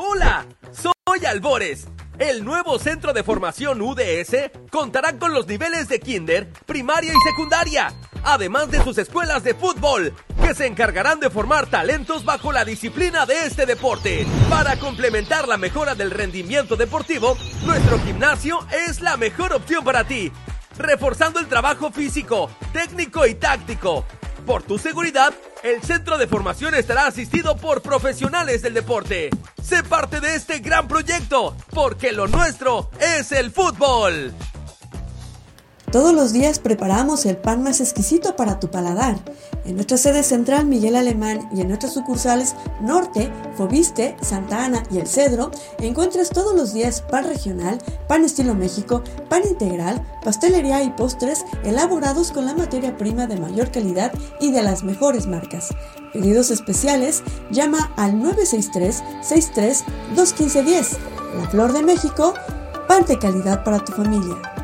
Hola, soy Albores. El nuevo centro de formación UDS contará con los niveles de kinder, primaria y secundaria, además de sus escuelas de fútbol, que se encargarán de formar talentos bajo la disciplina de este deporte. Para complementar la mejora del rendimiento deportivo, nuestro gimnasio es la mejor opción para ti, reforzando el trabajo físico, técnico y táctico. Por tu seguridad, el centro de formación estará asistido por profesionales del deporte. Sé parte de este gran proyecto, porque lo nuestro es el fútbol. Todos los días preparamos el pan más exquisito para tu paladar. En nuestra sede central Miguel Alemán y en nuestras sucursales Norte, Fobiste, Santa Ana y El Cedro, encuentras todos los días pan regional, pan estilo México, pan integral, pastelería y postres elaborados con la materia prima de mayor calidad y de las mejores marcas. Pedidos especiales, llama al 963 63 21510. La Flor de México, pan de calidad para tu familia.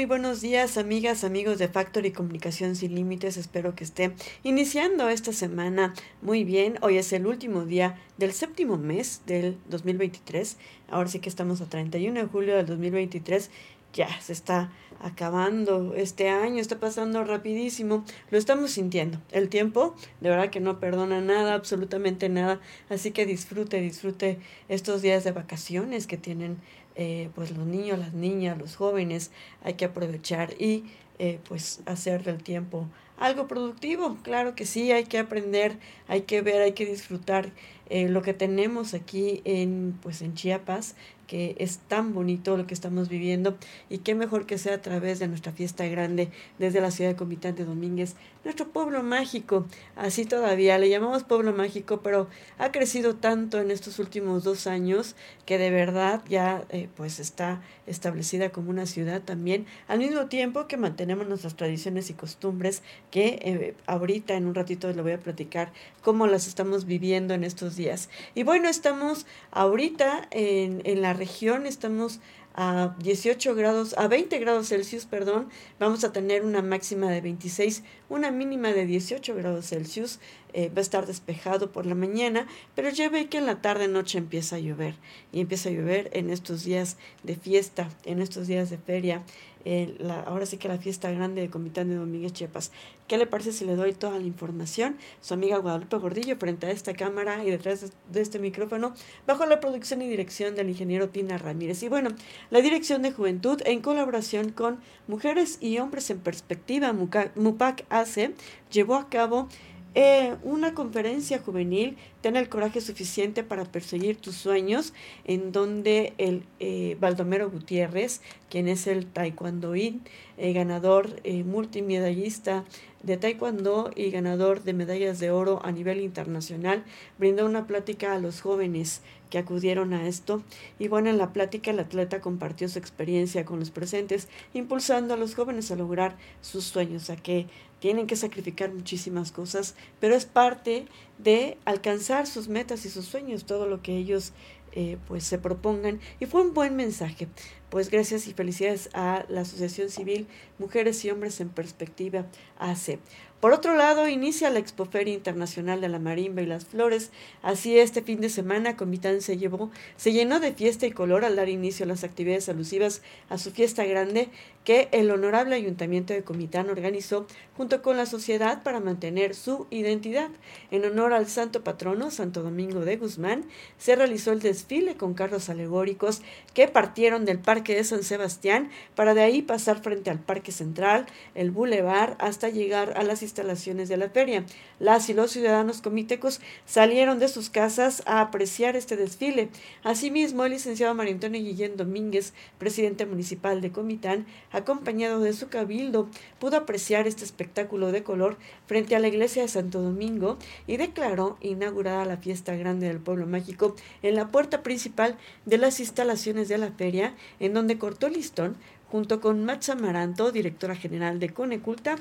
Muy buenos días, amigas, amigos de Factory Comunicación Sin Límites. Espero que esté iniciando esta semana muy bien. Hoy es el último día del séptimo mes del 2023. Ahora sí que estamos a 31 de julio del 2023. Ya se está acabando este año, está pasando rapidísimo, lo estamos sintiendo. El tiempo, de verdad que no perdona nada, absolutamente nada, así que disfrute, disfrute estos días de vacaciones que tienen eh, pues los niños, las niñas, los jóvenes, hay que aprovechar y eh, pues hacer del tiempo algo productivo. Claro que sí, hay que aprender, hay que ver, hay que disfrutar eh, lo que tenemos aquí en, pues en Chiapas, que es tan bonito lo que estamos viviendo y qué mejor que sea a través de nuestra fiesta grande desde la ciudad de Comitán de Domínguez, nuestro pueblo mágico, así todavía le llamamos pueblo mágico, pero ha crecido tanto en estos últimos dos años que de verdad ya eh, pues está establecida como una ciudad también, al mismo tiempo que mantenemos nuestras tradiciones y costumbres que eh, ahorita en un ratito les voy a platicar cómo las estamos viviendo en estos días. Y bueno, estamos ahorita en, en la región estamos a 18 grados, a 20 grados Celsius, perdón, vamos a tener una máxima de 26, una mínima de 18 grados Celsius, eh, va a estar despejado por la mañana, pero ya ve que en la tarde noche empieza a llover y empieza a llover en estos días de fiesta, en estos días de feria, la, ahora sí que la fiesta grande de Comitán de Domínguez Chiapas. ¿Qué le parece si le doy toda la información? Su amiga Guadalupe Gordillo frente a esta cámara y detrás de este micrófono, bajo la producción y dirección del ingeniero Tina Ramírez. Y bueno, la Dirección de Juventud en colaboración con Mujeres y Hombres en Perspectiva, MUPAC AC, llevó a cabo eh, una conferencia juvenil, ten el coraje suficiente para perseguir tus sueños, en donde el eh, Baldomero Gutiérrez, quien es el taekwondoín, eh, ganador eh, multimedallista de taekwondo y ganador de medallas de oro a nivel internacional, brindó una plática a los jóvenes que acudieron a esto. Y bueno, en la plática el atleta compartió su experiencia con los presentes, impulsando a los jóvenes a lograr sus sueños, a que tienen que sacrificar muchísimas cosas, pero es parte de alcanzar sus metas y sus sueños, todo lo que ellos eh, pues se propongan. Y fue un buen mensaje. Pues gracias y felicidades a la Asociación Civil Mujeres y Hombres en Perspectiva AC. Por otro lado, inicia la Expoferia Internacional de la Marimba y las Flores. Así este fin de semana Comitán se llevó, se llenó de fiesta y color al dar inicio a las actividades alusivas a su fiesta grande que el honorable Ayuntamiento de Comitán organizó junto con la sociedad para mantener su identidad. En honor al santo patrono Santo Domingo de Guzmán, se realizó el desfile con carros alegóricos que partieron del Parque De San Sebastián para de ahí pasar frente al Parque Central, el Boulevard, hasta llegar a las instalaciones de la feria. Las y los ciudadanos comitecos salieron de sus casas a apreciar este desfile. Asimismo, el licenciado Mario Antonio Guillén Domínguez, presidente municipal de Comitán, acompañado de su cabildo, pudo apreciar este espectáculo de color frente a la iglesia de Santo Domingo y declaró inaugurada la fiesta grande del pueblo mágico en la puerta principal de las instalaciones de la feria, en donde cortó listón junto con Matza Maranto, directora general de Coneculta,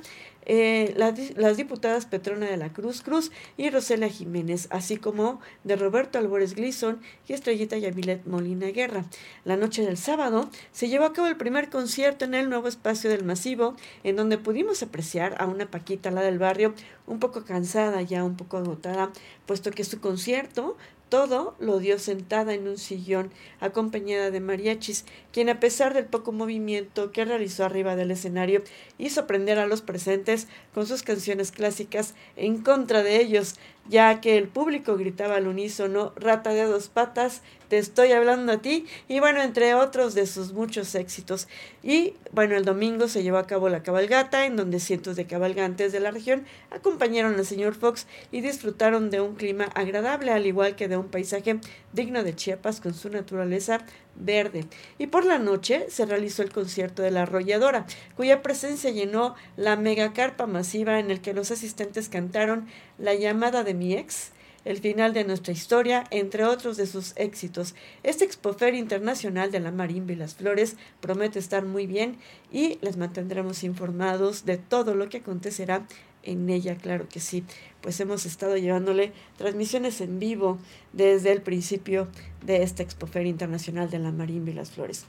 eh, las diputadas Petrona de la Cruz Cruz y Rosela Jiménez, así como de Roberto Albores Glison y Estrellita Yamilet Molina Guerra. La noche del sábado se llevó a cabo el primer concierto en el nuevo espacio del Masivo, en donde pudimos apreciar a una Paquita, la del barrio, un poco cansada, ya un poco agotada, puesto que su concierto todo lo dio sentada en un sillón, acompañada de mariachis, quien a pesar del poco movimiento que realizó arriba del escenario, hizo prender a los presentes con sus canciones clásicas en contra de ellos, ya que el público gritaba al unísono, rata de dos patas, te estoy hablando a ti, y bueno, entre otros de sus muchos éxitos. Y bueno, el domingo se llevó a cabo la cabalgata, en donde cientos de cabalgantes de la región acompañaron al señor Fox y disfrutaron de un clima agradable, al igual que de un paisaje digno de Chiapas con su naturaleza verde. Y por la noche se realizó el concierto de la arrolladora, cuya presencia llenó la megacarpa masiva en el que los asistentes cantaron La llamada de mi ex, el final de nuestra historia, entre otros de sus éxitos. Este Expofer Internacional de la Marimba y las Flores promete estar muy bien y les mantendremos informados de todo lo que acontecerá en ella, claro que sí. Pues hemos estado llevándole transmisiones en vivo desde el principio de esta Expofer Internacional de la Marimba y las Flores.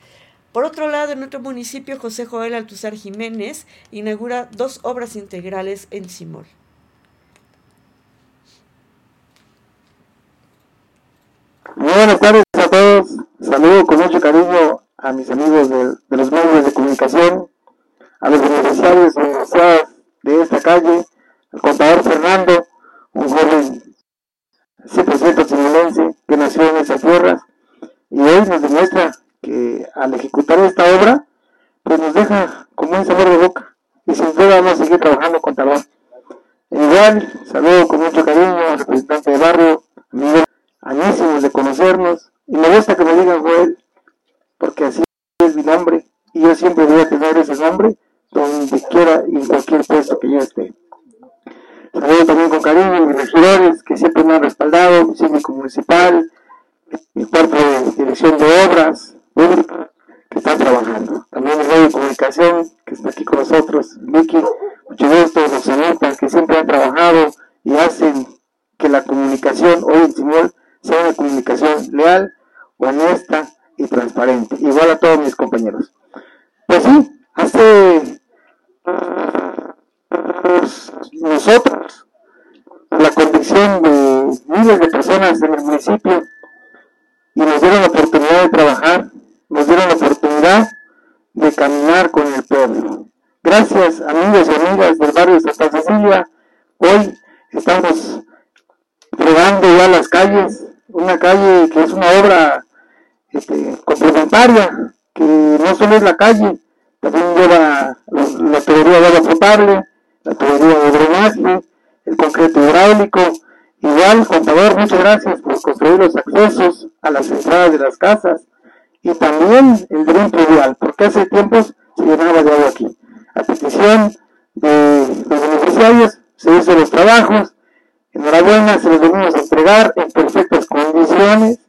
Por otro lado, en otro municipio, José Joel Altuzar Jiménez inaugura dos obras integrales en Simol. Muy buenas tardes a todos. Saludo con mucho cariño a mis amigos de, los medios de comunicación, a los beneficiarios de esta calle, al contador Fernando, un joven 100% simolense que nació en esas tierras y hoy nos demuestra que al ejecutar esta obra, pues nos deja como un sabor de boca y sin duda vamos a seguir trabajando con talón. Igual, saludo con mucho cariño al representante de barrio, amigos añísimos de conocernos, y me gusta que me digan Joel, porque así es mi nombre, y yo siempre voy a tener ese nombre donde quiera y en cualquier puesto que yo esté. Saludo también con cariño a mis regidores que siempre me han respaldado, mi síndico municipal, mi cuerpo de dirección de obras públicas que están trabajando. También el medio de comunicación que está aquí con nosotros, Vicky, mucho gusto, Rosanita, que siempre han trabajado y hacen que la comunicación hoy en Simón sea una comunicación leal, honesta y transparente, igual a todos mis compañeros. Pues sí, hace pues, nosotros la condición de miles de personas en el municipio y nos dieron la oportunidad de trabajar, nos dieron la oportunidad de caminar con el pueblo. Gracias amigos y amigas del barrio de Santa Cecilia, hoy estamos fregando ya las calles, una calle que es una obra este, complementaria, que no solo es la calle, también lleva la tubería de agua potable, la tubería de drenaje, el concreto hidráulico. Igual, contador, muchas gracias por construir los accesos a las entradas de las casas y también el dren pluvial, porque hace tiempos se llenaba de agua aquí. A petición de los beneficiarios se hizo los trabajos, Enhorabuena, se los venimos a entregar en perfectas condiciones.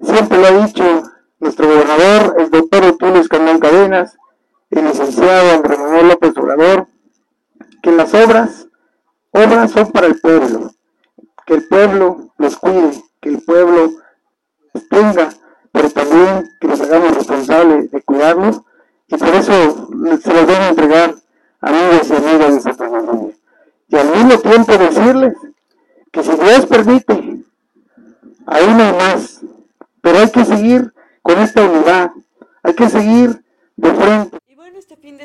Siempre lo ha dicho nuestro gobernador, el doctor Otulio Escandón Cadenas, el licenciado Andrés Manuel López Obrador, que las obras, obras son para el pueblo, que el pueblo los cuide, que el pueblo los tenga, pero también que nos hagamos responsables de cuidarlos, y por eso se los a entregar amigos y amigas de Santa María y al mismo tiempo decirles que si Dios permite, aún hay más, pero hay que seguir con esta unidad, hay que seguir de frente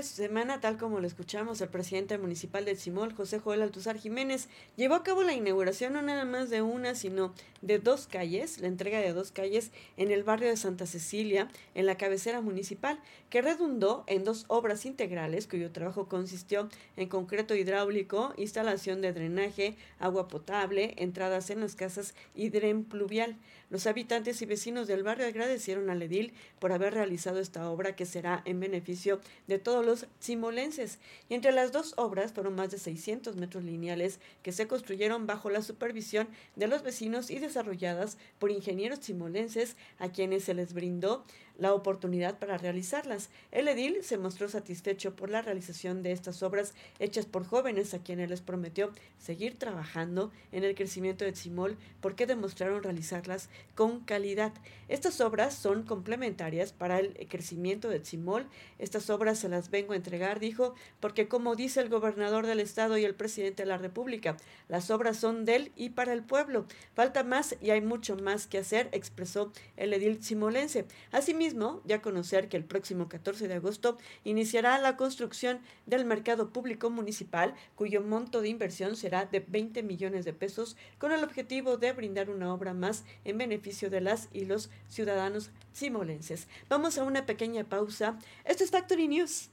semana, tal como lo escuchamos, el presidente municipal de Simol, José Joel Altuzar Jiménez, llevó a cabo la inauguración no nada más de una, sino de dos calles, la entrega de dos calles en el barrio de Santa Cecilia, en la cabecera municipal, que redundó en dos obras integrales cuyo trabajo consistió en concreto hidráulico, instalación de drenaje, agua potable, entradas en las casas y dren pluvial. Los habitantes y vecinos del barrio agradecieron al edil por haber realizado esta obra que será en beneficio de todos los simolenses. Y entre las dos obras fueron más de 600 metros lineales que se construyeron bajo la supervisión de los vecinos y desarrolladas por ingenieros simolenses a quienes se les brindó la oportunidad para realizarlas. El edil se mostró satisfecho por la realización de estas obras hechas por jóvenes a quienes les prometió seguir trabajando en el crecimiento de Simol porque demostraron realizarlas con calidad. Estas obras son complementarias para el crecimiento de Simol. Estas obras se las vengo a entregar, dijo, porque como dice el gobernador del estado y el presidente de la República, las obras son del y para el pueblo. Falta más y hay mucho más que hacer, expresó el edil simolense. Asimismo, mismo ya conocer que el próximo 14 de agosto iniciará la construcción del mercado público municipal, cuyo monto de inversión será de 20 millones de pesos, con el objetivo de brindar una obra más en beneficio de las y los ciudadanos simolenses. Vamos a una pequeña pausa. Esto es Factory News.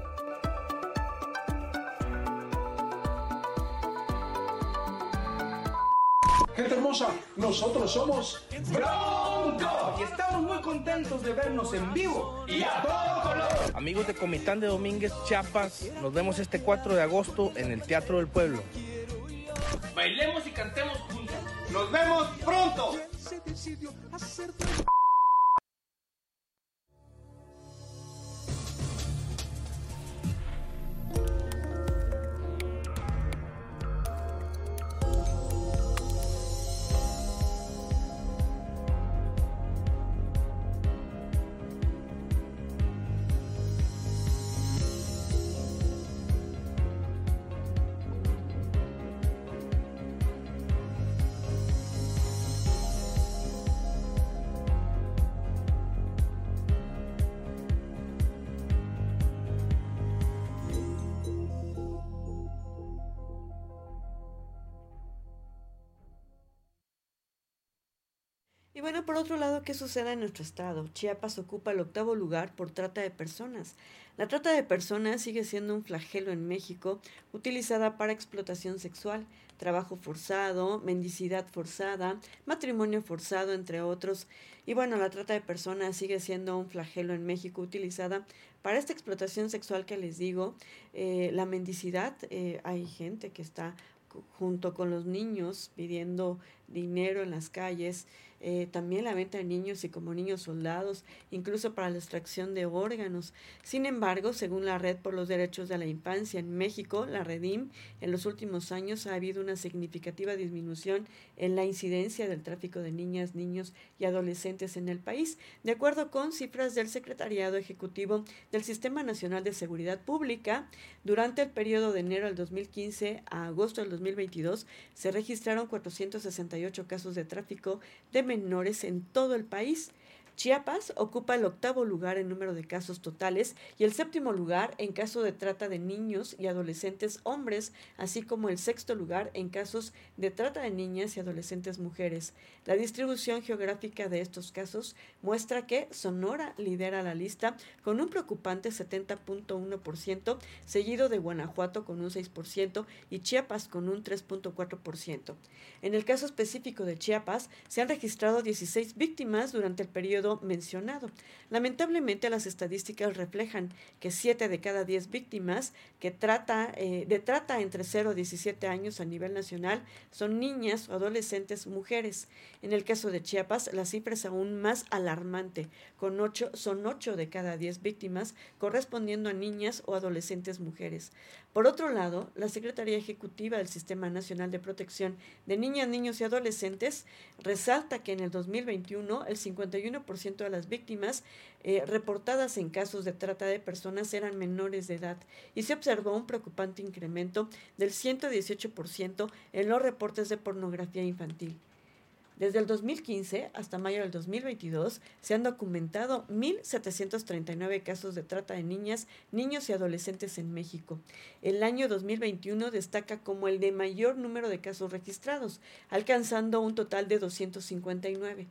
hermosa, nosotros somos Bronco y estamos muy contentos de vernos en vivo y a todo color. Amigos de Comitán de Domínguez, Chiapas, nos vemos este 4 de agosto en el Teatro del Pueblo. Bailemos y cantemos juntos. Nos vemos pronto. Bueno, por otro lado, ¿qué sucede en nuestro estado? Chiapas ocupa el octavo lugar por trata de personas. La trata de personas sigue siendo un flagelo en México, utilizada para explotación sexual, trabajo forzado, mendicidad forzada, matrimonio forzado, entre otros. Y bueno, la trata de personas sigue siendo un flagelo en México, utilizada para esta explotación sexual que les digo. Eh, la mendicidad, eh, hay gente que está junto con los niños pidiendo dinero en las calles, eh, también la venta de niños y como niños soldados, incluso para la extracción de órganos. Sin embargo, según la Red por los Derechos de la Infancia en México, la Redim, en los últimos años ha habido una significativa disminución en la incidencia del tráfico de niñas, niños y adolescentes en el país, de acuerdo con cifras del Secretariado Ejecutivo del Sistema Nacional de Seguridad Pública. Durante el periodo de enero del 2015 a agosto del 2022 se registraron 468 casos de tráfico de menores en todo el país. Chiapas ocupa el octavo lugar en número de casos totales y el séptimo lugar en caso de trata de niños y adolescentes hombres, así como el sexto lugar en casos de trata de niñas y adolescentes mujeres. La distribución geográfica de estos casos muestra que Sonora lidera la lista con un preocupante 70.1%, seguido de Guanajuato con un 6% y Chiapas con un 3.4%. En el caso específico de Chiapas, se han registrado 16 víctimas durante el periodo mencionado. Lamentablemente las estadísticas reflejan que 7 de cada 10 víctimas que trata, eh, de trata entre 0 y 17 años a nivel nacional son niñas o adolescentes mujeres. En el caso de Chiapas, la cifra es aún más alarmante, con 8, son 8 de cada 10 víctimas correspondiendo a niñas o adolescentes mujeres. Por otro lado, la Secretaría Ejecutiva del Sistema Nacional de Protección de Niñas, Niños y Adolescentes resalta que en el 2021 el 51% de las víctimas eh, reportadas en casos de trata de personas eran menores de edad y se observó un preocupante incremento del 118% en los reportes de pornografía infantil. Desde el 2015 hasta mayo del 2022 se han documentado 1.739 casos de trata de niñas, niños y adolescentes en México. El año 2021 destaca como el de mayor número de casos registrados, alcanzando un total de 259.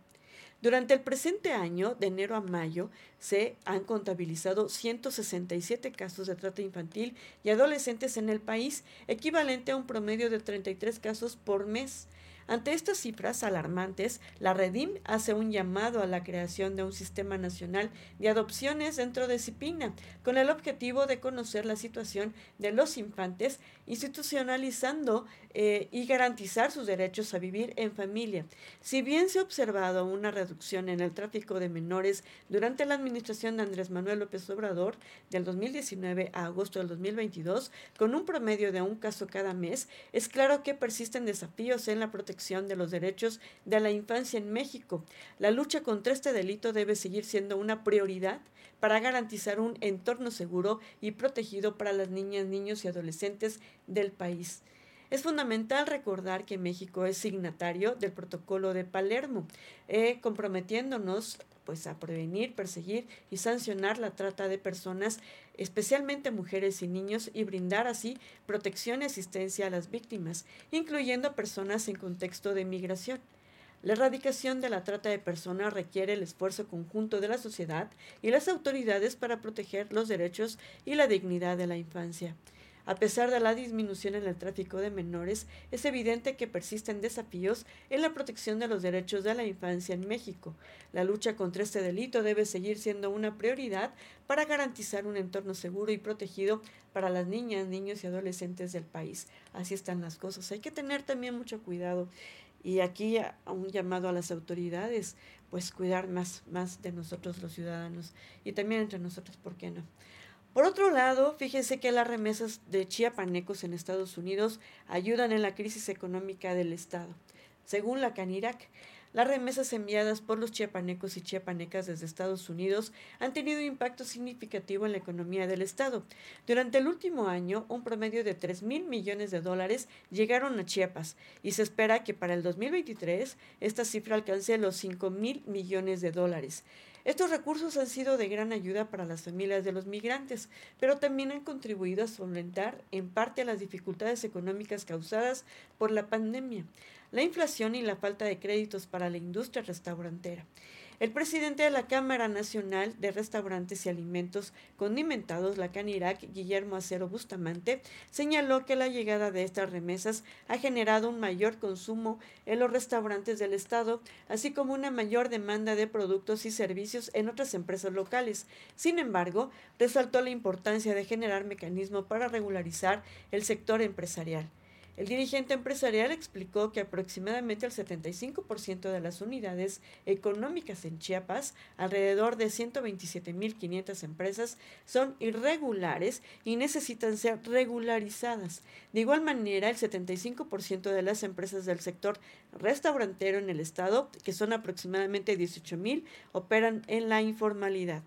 Durante el presente año, de enero a mayo, se han contabilizado 167 casos de trata infantil y adolescentes en el país, equivalente a un promedio de 33 casos por mes. Ante estas cifras alarmantes, la Redim hace un llamado a la creación de un sistema nacional de adopciones dentro de CIPINA, con el objetivo de conocer la situación de los infantes, institucionalizando eh, y garantizar sus derechos a vivir en familia. Si bien se ha observado una reducción en el tráfico de menores durante la administración de Andrés Manuel López Obrador del 2019 a agosto del 2022, con un promedio de un caso cada mes, es claro que persisten desafíos en la protección de los derechos de la infancia en México. La lucha contra este delito debe seguir siendo una prioridad para garantizar un entorno seguro y protegido para las niñas, niños y adolescentes del país. Es fundamental recordar que México es signatario del protocolo de Palermo, eh, comprometiéndonos pues a prevenir, perseguir y sancionar la trata de personas, especialmente mujeres y niños, y brindar así protección y asistencia a las víctimas, incluyendo personas en contexto de migración. La erradicación de la trata de personas requiere el esfuerzo conjunto de la sociedad y las autoridades para proteger los derechos y la dignidad de la infancia. A pesar de la disminución en el tráfico de menores, es evidente que persisten desafíos en la protección de los derechos de la infancia en México. La lucha contra este delito debe seguir siendo una prioridad para garantizar un entorno seguro y protegido para las niñas, niños y adolescentes del país. Así están las cosas. Hay que tener también mucho cuidado. Y aquí un llamado a las autoridades, pues cuidar más, más de nosotros los ciudadanos y también entre nosotros, ¿por qué no? Por otro lado, fíjense que las remesas de chiapanecos en Estados Unidos ayudan en la crisis económica del Estado. Según la Canirac, las remesas enviadas por los chiapanecos y chiapanecas desde Estados Unidos han tenido impacto significativo en la economía del Estado. Durante el último año, un promedio de 3 mil millones de dólares llegaron a Chiapas y se espera que para el 2023 esta cifra alcance los 5 mil millones de dólares. Estos recursos han sido de gran ayuda para las familias de los migrantes, pero también han contribuido a solventar en parte las dificultades económicas causadas por la pandemia, la inflación y la falta de créditos para la industria restaurantera. El presidente de la Cámara Nacional de Restaurantes y Alimentos Condimentados, la CANIRAC, Guillermo Acero Bustamante, señaló que la llegada de estas remesas ha generado un mayor consumo en los restaurantes del Estado, así como una mayor demanda de productos y servicios en otras empresas locales. Sin embargo, resaltó la importancia de generar mecanismos para regularizar el sector empresarial. El dirigente empresarial explicó que aproximadamente el 75% de las unidades económicas en Chiapas, alrededor de 127.500 empresas, son irregulares y necesitan ser regularizadas. De igual manera, el 75% de las empresas del sector restaurantero en el estado, que son aproximadamente 18.000, operan en la informalidad.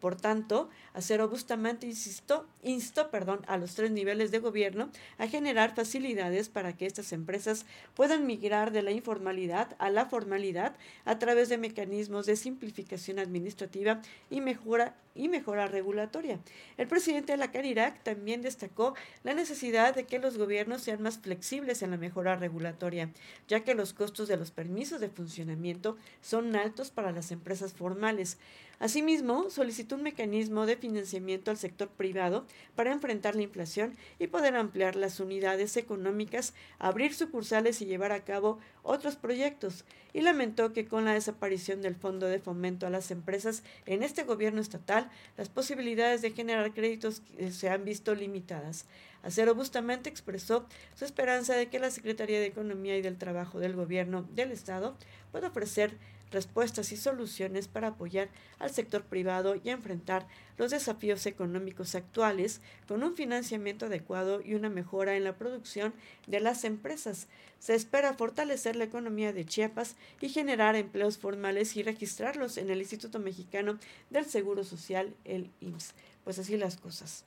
Por tanto, Acero Bustamante insistió, instó perdón, a los tres niveles de gobierno a generar facilidades para que estas empresas puedan migrar de la informalidad a la formalidad a través de mecanismos de simplificación administrativa y mejora, y mejora regulatoria. El presidente de la Canirac también destacó la necesidad de que los gobiernos sean más flexibles en la mejora regulatoria, ya que los costos de los permisos de funcionamiento son altos para las empresas formales. Asimismo, solicitó un mecanismo de financiamiento al sector privado para enfrentar la inflación y poder ampliar las unidades económicas, abrir sucursales y llevar a cabo otros proyectos, y lamentó que con la desaparición del Fondo de Fomento a las Empresas en este gobierno estatal, las posibilidades de generar créditos se han visto limitadas. Acero Bustamante expresó su esperanza de que la Secretaría de Economía y del Trabajo del Gobierno del Estado pueda ofrecer respuestas y soluciones para apoyar al sector privado y enfrentar los desafíos económicos actuales con un financiamiento adecuado y una mejora en la producción de las empresas. Se espera fortalecer la economía de Chiapas y generar empleos formales y registrarlos en el Instituto Mexicano del Seguro Social, el IMSS. Pues así las cosas.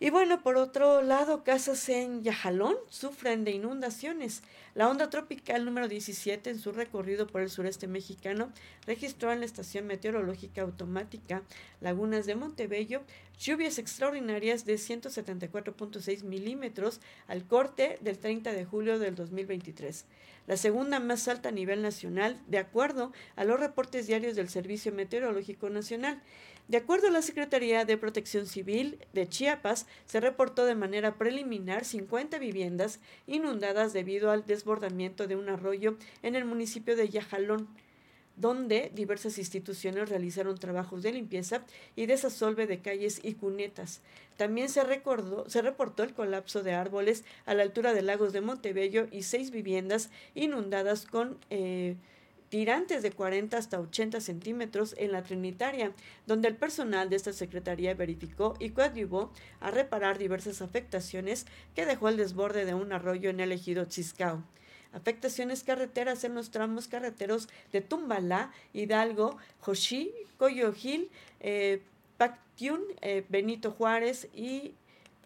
Y bueno, por otro lado, casas en Yajalón sufren de inundaciones. La onda tropical número 17 en su recorrido por el sureste mexicano registró en la estación meteorológica automática Lagunas de Montebello lluvias extraordinarias de 174.6 milímetros al corte del 30 de julio del 2023, la segunda más alta a nivel nacional, de acuerdo a los reportes diarios del Servicio Meteorológico Nacional. De acuerdo a la Secretaría de Protección Civil de Chiapas, se reportó de manera preliminar 50 viviendas inundadas debido al desbordamiento de un arroyo en el municipio de Yajalón donde diversas instituciones realizaron trabajos de limpieza y desasolve de calles y cunetas. También se, recordó, se reportó el colapso de árboles a la altura de lagos de Montebello y seis viviendas inundadas con eh, tirantes de 40 hasta 80 centímetros en la Trinitaria, donde el personal de esta secretaría verificó y coadyuvó a reparar diversas afectaciones que dejó el desborde de un arroyo en el ejido Chiscao. Afectaciones carreteras en los tramos carreteros de Tumbalá, Hidalgo, Joshi, Coyojil, eh, Pactiún, eh, Benito Juárez y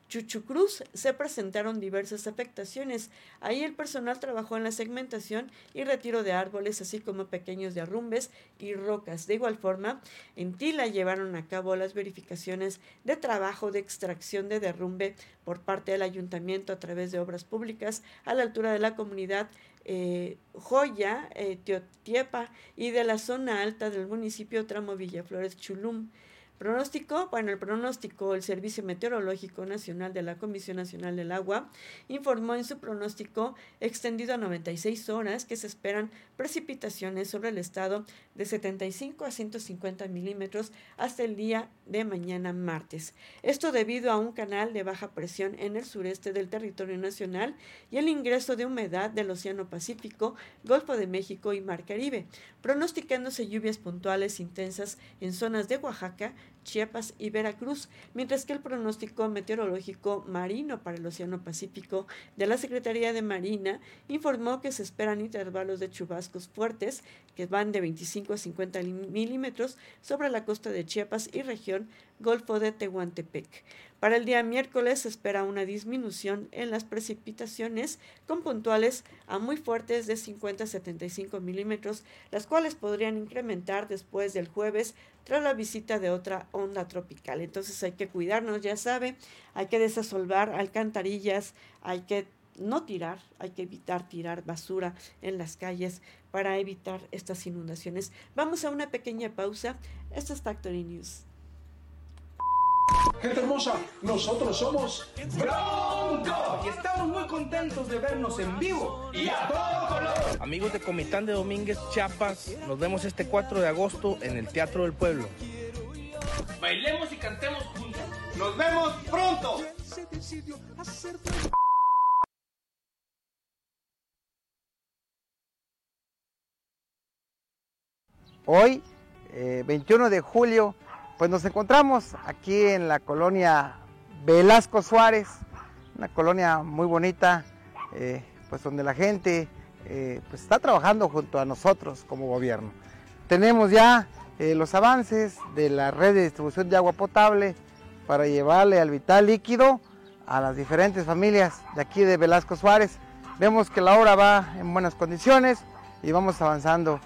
Chuchucruz se presentaron diversas afectaciones. Ahí el personal trabajó en la segmentación y retiro de árboles, así como pequeños derrumbes y rocas. De igual forma, en Tila llevaron a cabo las verificaciones de trabajo de extracción de derrumbe por parte del ayuntamiento a través de obras públicas a la altura de la comunidad eh, Joya, eh, Teotiepa y de la zona alta del municipio Tramo Villaflores Chulum. Pronóstico, bueno, el pronóstico, el Servicio Meteorológico Nacional de la Comisión Nacional del Agua informó en su pronóstico extendido a 96 horas que se esperan precipitaciones sobre el estado de 75 a 150 milímetros hasta el día de mañana martes. Esto debido a un canal de baja presión en el sureste del territorio nacional y el ingreso de humedad del Océano Pacífico, Golfo de México y Mar Caribe, pronosticándose lluvias puntuales intensas en zonas de Oaxaca, Chiapas y Veracruz, mientras que el pronóstico meteorológico marino para el Océano Pacífico de la Secretaría de Marina informó que se esperan intervalos de chubascos fuertes que van de 25 a 50 milímetros sobre la costa de Chiapas y región Golfo de Tehuantepec. Para el día miércoles se espera una disminución en las precipitaciones con puntuales a muy fuertes de 50 a 75 milímetros, las cuales podrían incrementar después del jueves tras la visita de otra onda tropical. Entonces hay que cuidarnos, ya sabe, hay que desasolvar alcantarillas, hay que no tirar, hay que evitar tirar basura en las calles para evitar estas inundaciones. Vamos a una pequeña pausa. Esto es Factory News. Gente hermosa, nosotros somos Bronco y estamos muy contentos de vernos en vivo y a todo color. Amigos de Comitán de Domínguez, Chiapas, nos vemos este 4 de agosto en el Teatro del Pueblo. Bailemos y cantemos juntos. Nos vemos pronto. Hoy, 21 eh, de julio, pues nos encontramos aquí en la colonia Velasco Suárez, una colonia muy bonita, eh, pues donde la gente eh, pues está trabajando junto a nosotros como gobierno. Tenemos ya eh, los avances de la red de distribución de agua potable para llevarle al vital líquido a las diferentes familias de aquí de Velasco Suárez. Vemos que la obra va en buenas condiciones y vamos avanzando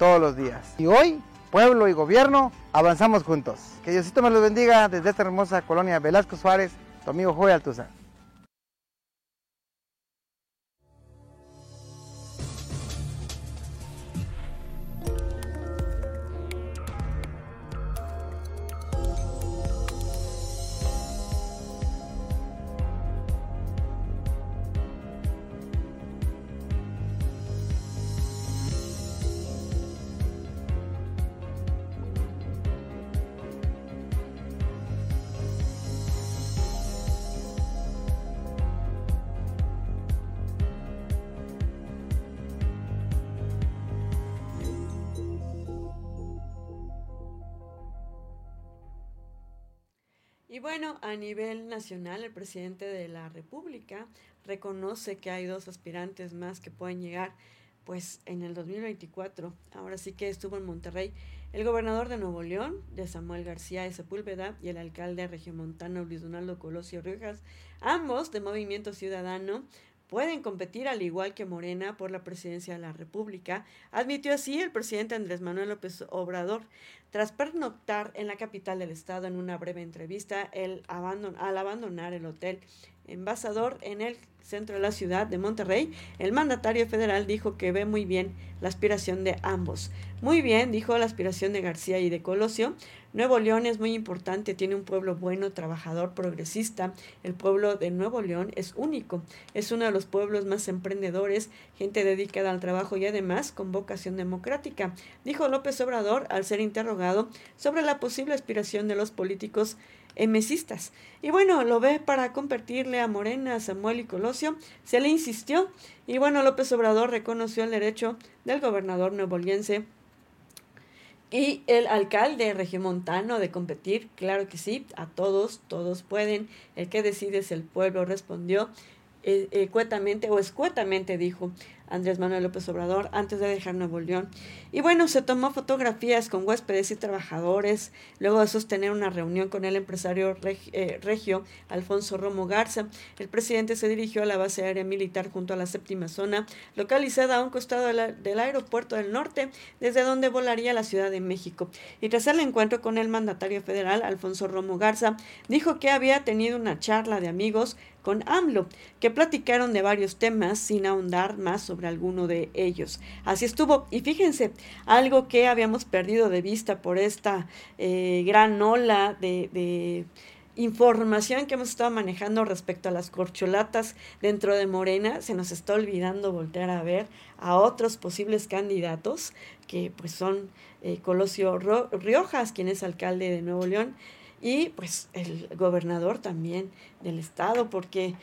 todos los días. Y hoy pueblo y gobierno, avanzamos juntos. Que Diosito me los bendiga desde esta hermosa colonia Velasco Suárez, tu amigo Joey Altuza. A nivel nacional, el presidente de la República reconoce que hay dos aspirantes más que pueden llegar pues en el 2024. Ahora sí que estuvo en Monterrey el gobernador de Nuevo León, de Samuel García de Sepúlveda, y el alcalde regiomontano Luis Donaldo Colosio Riojas, ambos de Movimiento Ciudadano, pueden competir al igual que Morena por la presidencia de la República, admitió así el presidente Andrés Manuel López Obrador. Tras pernoctar en la capital del estado en una breve entrevista, el al abandonar el hotel Embajador en el centro de la ciudad de Monterrey, el mandatario federal dijo que ve muy bien la aspiración de ambos. Muy bien, dijo la aspiración de García y de Colosio. Nuevo León es muy importante, tiene un pueblo bueno, trabajador, progresista. El pueblo de Nuevo León es único, es uno de los pueblos más emprendedores, gente dedicada al trabajo y además con vocación democrática, dijo López Obrador al ser interrogado sobre la posible aspiración de los políticos Y bueno, lo ve para compartirle a Morena, Samuel y Colosio. Se le insistió y bueno, López Obrador reconoció el derecho del gobernador nuevoliense y el alcalde regiomontano de competir. Claro que sí, a todos, todos pueden. El que decide es el pueblo, respondió eh, eh o escuetamente dijo. Andrés Manuel López Obrador antes de dejar Nuevo León. Y bueno, se tomó fotografías con huéspedes y trabajadores, luego de sostener una reunión con el empresario eh, regio Alfonso Romo Garza. El presidente se dirigió a la base aérea militar junto a la séptima zona, localizada a un costado del aeropuerto del norte, desde donde volaría la Ciudad de México. Y tras el encuentro con el mandatario federal, Alfonso Romo Garza, dijo que había tenido una charla de amigos con AMLO, que platicaron de varios temas sin ahondar más sobre alguno de ellos. Así estuvo. Y fíjense, algo que habíamos perdido de vista por esta eh, gran ola de, información que hemos estado manejando respecto a las corcholatas dentro de Morena, se nos está olvidando voltear a ver a otros posibles candidatos, que pues son eh, Colosio Riojas, quien es alcalde de Nuevo León, y pues el gobernador también del estado, porque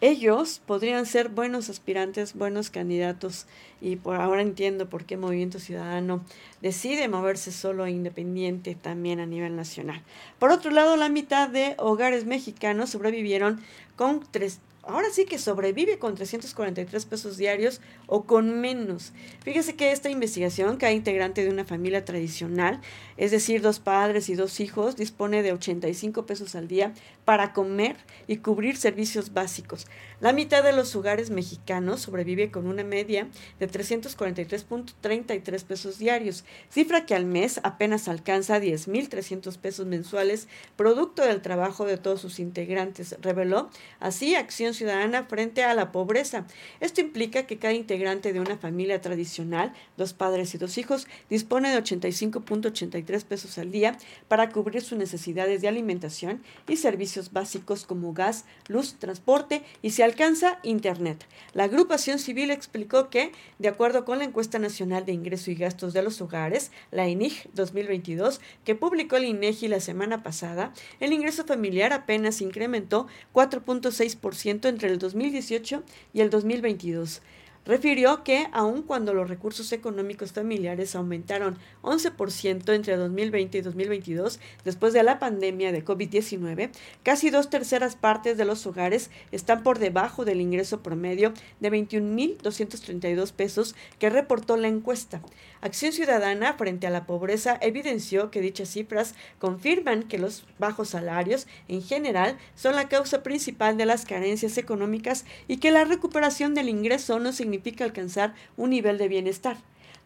ellos podrían ser buenos aspirantes, buenos candidatos y por ahora entiendo por qué Movimiento Ciudadano decide moverse solo e independiente también a nivel nacional. Por otro lado, la mitad de hogares mexicanos sobrevivieron con tres, ahora sí que sobrevive con 343 pesos diarios o con menos. Fíjese que esta investigación, cada integrante de una familia tradicional, es decir, dos padres y dos hijos, dispone de 85 pesos al día para comer y cubrir servicios básicos. La mitad de los hogares mexicanos sobrevive con una media de 343.33 pesos diarios, cifra que al mes apenas alcanza 10.300 pesos mensuales, producto del trabajo de todos sus integrantes, reveló así Acción Ciudadana frente a la pobreza. Esto implica que cada integrante de una familia tradicional, dos padres y dos hijos, dispone de 85.83 pesos al día para cubrir sus necesidades de alimentación y servicios básicos como gas, luz, transporte y si alcanza Internet. La agrupación civil explicó que, de acuerdo con la encuesta nacional de ingreso y gastos de los hogares, la INIG 2022, que publicó el INEGI la semana pasada, el ingreso familiar apenas incrementó 4.6% entre el 2018 y el 2022. Refirió que aun cuando los recursos económicos familiares aumentaron 11% entre 2020 y 2022, después de la pandemia de COVID-19, casi dos terceras partes de los hogares están por debajo del ingreso promedio de 21.232 pesos que reportó la encuesta. Acción Ciudadana frente a la pobreza evidenció que dichas cifras confirman que los bajos salarios en general son la causa principal de las carencias económicas y que la recuperación del ingreso no significa alcanzar un nivel de bienestar.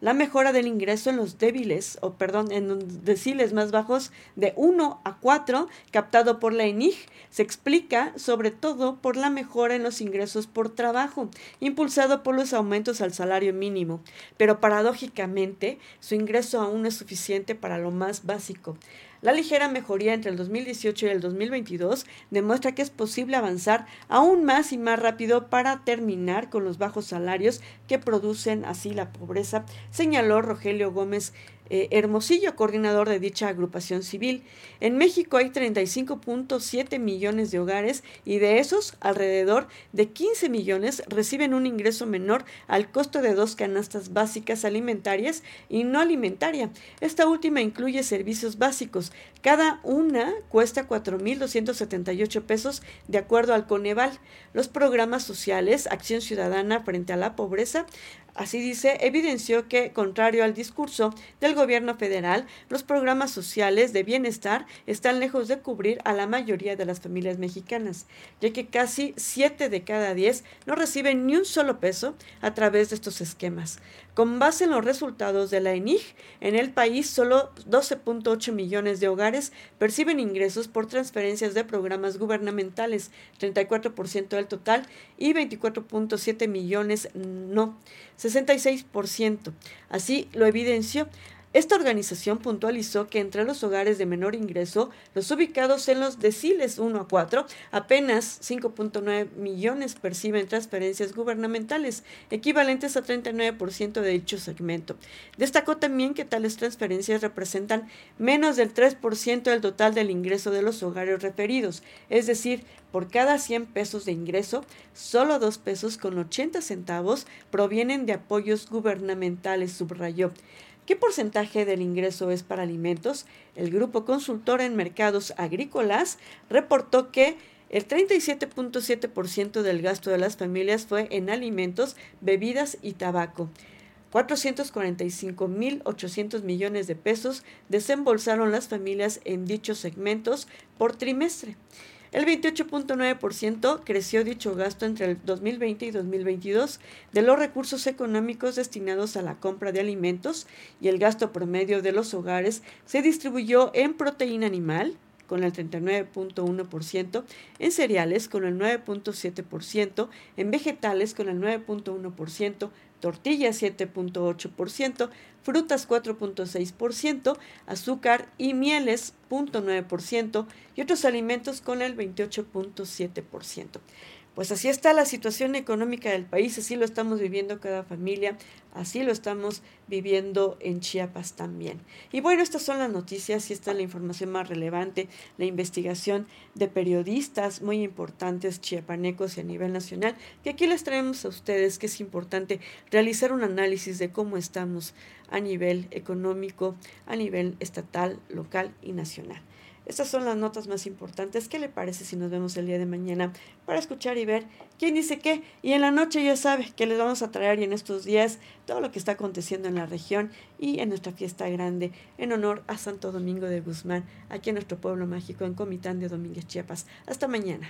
La mejora del ingreso en los débiles, o perdón, en los deciles más bajos de 1 a 4, captado por la ENIG, se explica sobre todo por la mejora en los ingresos por trabajo, impulsado por los aumentos al salario mínimo. Pero paradójicamente, su ingreso aún es suficiente para lo más básico. La ligera mejoría entre el 2018 y el 2022 demuestra que es posible avanzar aún más y más rápido para terminar con los bajos salarios que producen así la pobreza, señaló Rogelio Gómez eh, Hermosillo, coordinador de dicha agrupación civil. En México hay 35.7 millones de hogares y de esos alrededor de 15 millones reciben un ingreso menor al costo de dos canastas básicas alimentarias y no alimentaria. Esta última incluye servicios básicos. Cada una cuesta 4.278 pesos de acuerdo al Coneval. Los programas sociales, Acción Ciudadana frente a la pobreza, Así dice, evidenció que, contrario al discurso del gobierno federal, los programas sociales de bienestar están lejos de cubrir a la mayoría de las familias mexicanas, ya que casi 7 de cada 10 no reciben ni un solo peso a través de estos esquemas. Con base en los resultados de la ENIG, en el país solo 12.8 millones de hogares perciben ingresos por transferencias de programas gubernamentales, 34% del total, y 24.7 millones no. 66%. Así lo evidenció esta organización puntualizó que entre los hogares de menor ingreso, los ubicados en los deciles 1 a 4, apenas 5.9 millones perciben transferencias gubernamentales, equivalentes a 39% de dicho segmento. Destacó también que tales transferencias representan menos del 3% del total del ingreso de los hogares referidos, es decir, por cada 100 pesos de ingreso, solo 2 pesos con 80 centavos provienen de apoyos gubernamentales, subrayó. ¿Qué porcentaje del ingreso es para alimentos? El grupo consultor en mercados agrícolas reportó que el 37.7% del gasto de las familias fue en alimentos, bebidas y tabaco. 445.800 millones de pesos desembolsaron las familias en dichos segmentos por trimestre. El 28.9% creció dicho gasto entre el 2020 y 2022 de los recursos económicos destinados a la compra de alimentos y el gasto promedio de los hogares se distribuyó en proteína animal, con el 39.1%, en cereales con el 9.7%, en vegetales con el 9.1%, tortillas 7.8%, frutas 4.6%, azúcar y mieles 0.9% y otros alimentos con el 28.7%. Pues así está la situación económica del país, así lo estamos viviendo cada familia, así lo estamos viviendo en Chiapas también. Y bueno, estas son las noticias y esta es la información más relevante, la investigación de periodistas muy importantes chiapanecos y a nivel nacional, que aquí les traemos a ustedes que es importante realizar un análisis de cómo estamos a nivel económico, a nivel estatal, local y nacional. Estas son las notas más importantes. ¿Qué le parece si nos vemos el día de mañana para escuchar y ver quién dice qué? Y en la noche ya sabe que les vamos a traer y en estos días todo lo que está aconteciendo en la región y en nuestra fiesta grande en honor a Santo Domingo de Guzmán, aquí en nuestro pueblo mágico en Comitán de Domínguez, Chiapas. Hasta mañana.